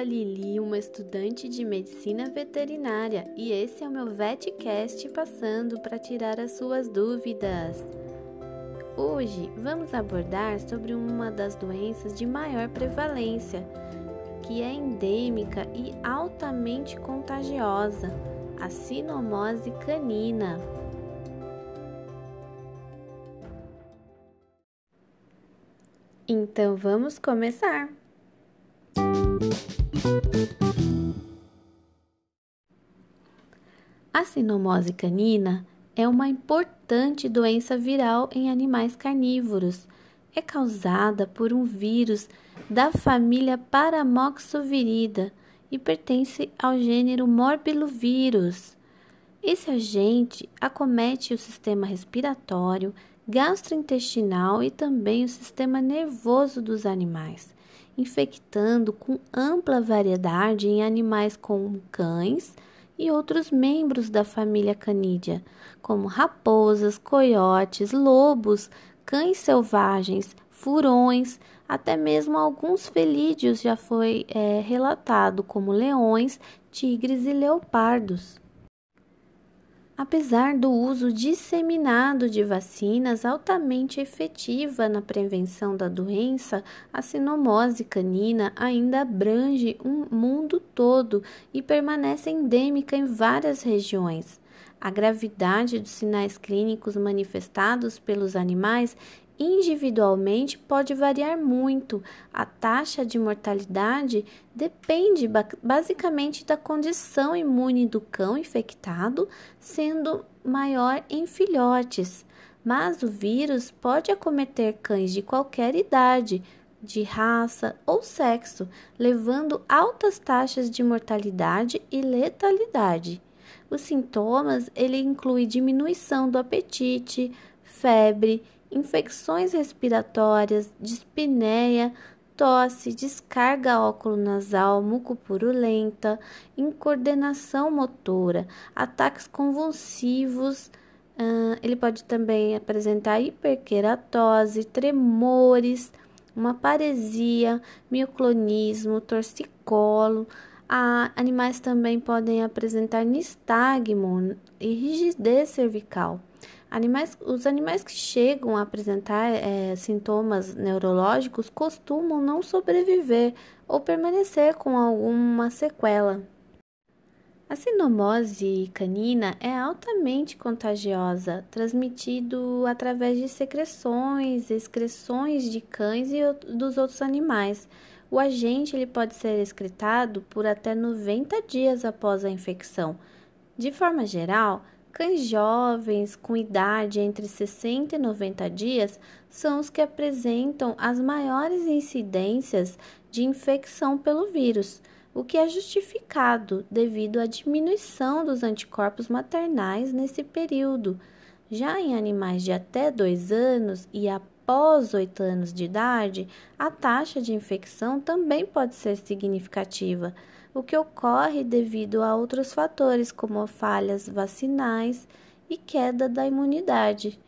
a Lili, uma estudante de medicina veterinária, e esse é o meu VetCast passando para tirar as suas dúvidas. Hoje vamos abordar sobre uma das doenças de maior prevalência, que é endêmica e altamente contagiosa, a sinomose canina. Então vamos começar! A sinomose canina é uma importante doença viral em animais carnívoros. É causada por um vírus da família Paramoxovirida e pertence ao gênero Morbillovírus. Esse agente acomete o sistema respiratório, gastrointestinal e também o sistema nervoso dos animais infectando com ampla variedade em animais como cães e outros membros da família canídea, como raposas, coiotes, lobos, cães selvagens, furões, até mesmo alguns felídeos já foi é, relatado, como leões, tigres e leopardos. Apesar do uso disseminado de vacinas altamente efetiva na prevenção da doença, a sinomose canina ainda abrange um mundo todo e permanece endêmica em várias regiões. A gravidade dos sinais clínicos manifestados pelos animais individualmente pode variar muito. A taxa de mortalidade depende basicamente da condição imune do cão infectado, sendo maior em filhotes. Mas o vírus pode acometer cães de qualquer idade, de raça ou sexo, levando altas taxas de mortalidade e letalidade. Os sintomas ele inclui diminuição do apetite, febre, infecções respiratórias, dispneia, tosse, descarga nasal, mucopurulenta, incoordenação motora, ataques convulsivos. Uh, ele pode também apresentar hiperqueratose, tremores, uma paresia, mioclonismo, torcicolo. Ah, animais também podem apresentar nistagmo e rigidez cervical. Animais, os animais que chegam a apresentar é, sintomas neurológicos costumam não sobreviver ou permanecer com alguma sequela. A sinomose canina é altamente contagiosa, transmitido através de secreções, excreções de cães e dos outros animais. O agente ele pode ser excretado por até 90 dias após a infecção. De forma geral, Cães jovens com idade entre 60 e 90 dias são os que apresentam as maiores incidências de infecção pelo vírus, o que é justificado devido à diminuição dos anticorpos maternais nesse período. Já em animais de até 2 anos e após 8 anos de idade, a taxa de infecção também pode ser significativa o que ocorre devido a outros fatores, como falhas vacinais e queda da imunidade.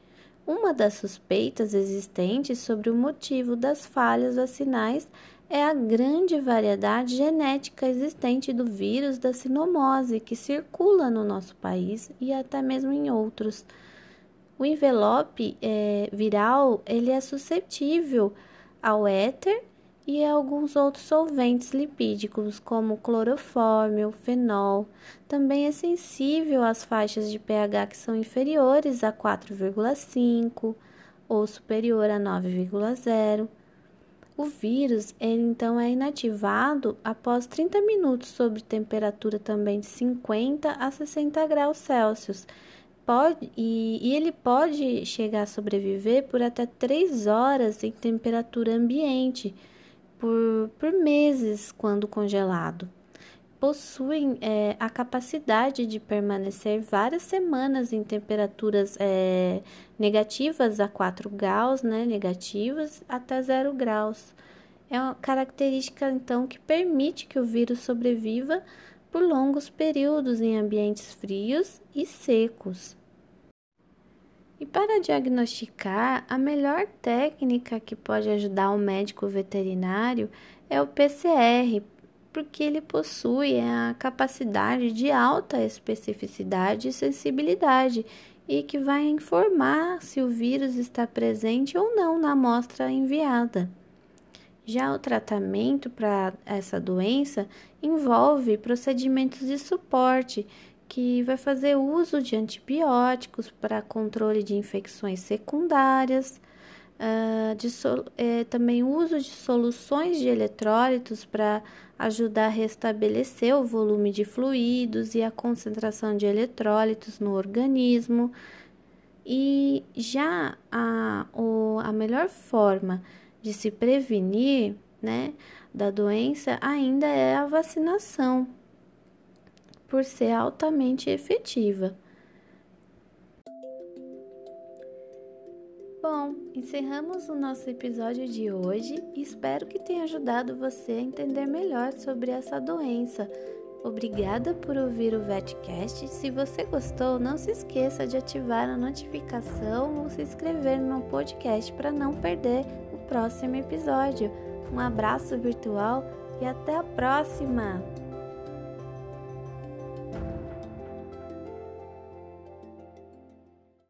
Uma das suspeitas existentes sobre o motivo das falhas vacinais é a grande variedade genética existente do vírus da sinomose que circula no nosso país e até mesmo em outros. O envelope é, viral ele é suscetível ao éter e alguns outros solventes lipídicos, como clorofórmio, fenol. Também é sensível às faixas de pH que são inferiores a 4,5 ou superior a 9,0. O vírus, ele então é inativado após 30 minutos sob temperatura também de 50 a 60 graus Celsius. Pode, e, e ele pode chegar a sobreviver por até 3 horas em temperatura ambiente, por, por meses quando congelado. Possuem é, a capacidade de permanecer várias semanas em temperaturas é, negativas a 4 graus, né, negativas até 0 graus. É uma característica, então, que permite que o vírus sobreviva por longos períodos em ambientes frios e secos. E para diagnosticar, a melhor técnica que pode ajudar o médico veterinário é o PCR, porque ele possui a capacidade de alta especificidade e sensibilidade e que vai informar se o vírus está presente ou não na amostra enviada. Já o tratamento para essa doença envolve procedimentos de suporte, que vai fazer uso de antibióticos para controle de infecções secundárias, uh, de é, também uso de soluções de eletrólitos para ajudar a restabelecer o volume de fluidos e a concentração de eletrólitos no organismo. E já a, o, a melhor forma de se prevenir né, da doença ainda é a vacinação, por ser altamente efetiva. Bom, encerramos o nosso episódio de hoje e espero que tenha ajudado você a entender melhor sobre essa doença. Obrigada por ouvir o VetCast. Se você gostou, não se esqueça de ativar a notificação ou se inscrever no podcast para não perder o próximo episódio. Um abraço virtual e até a próxima!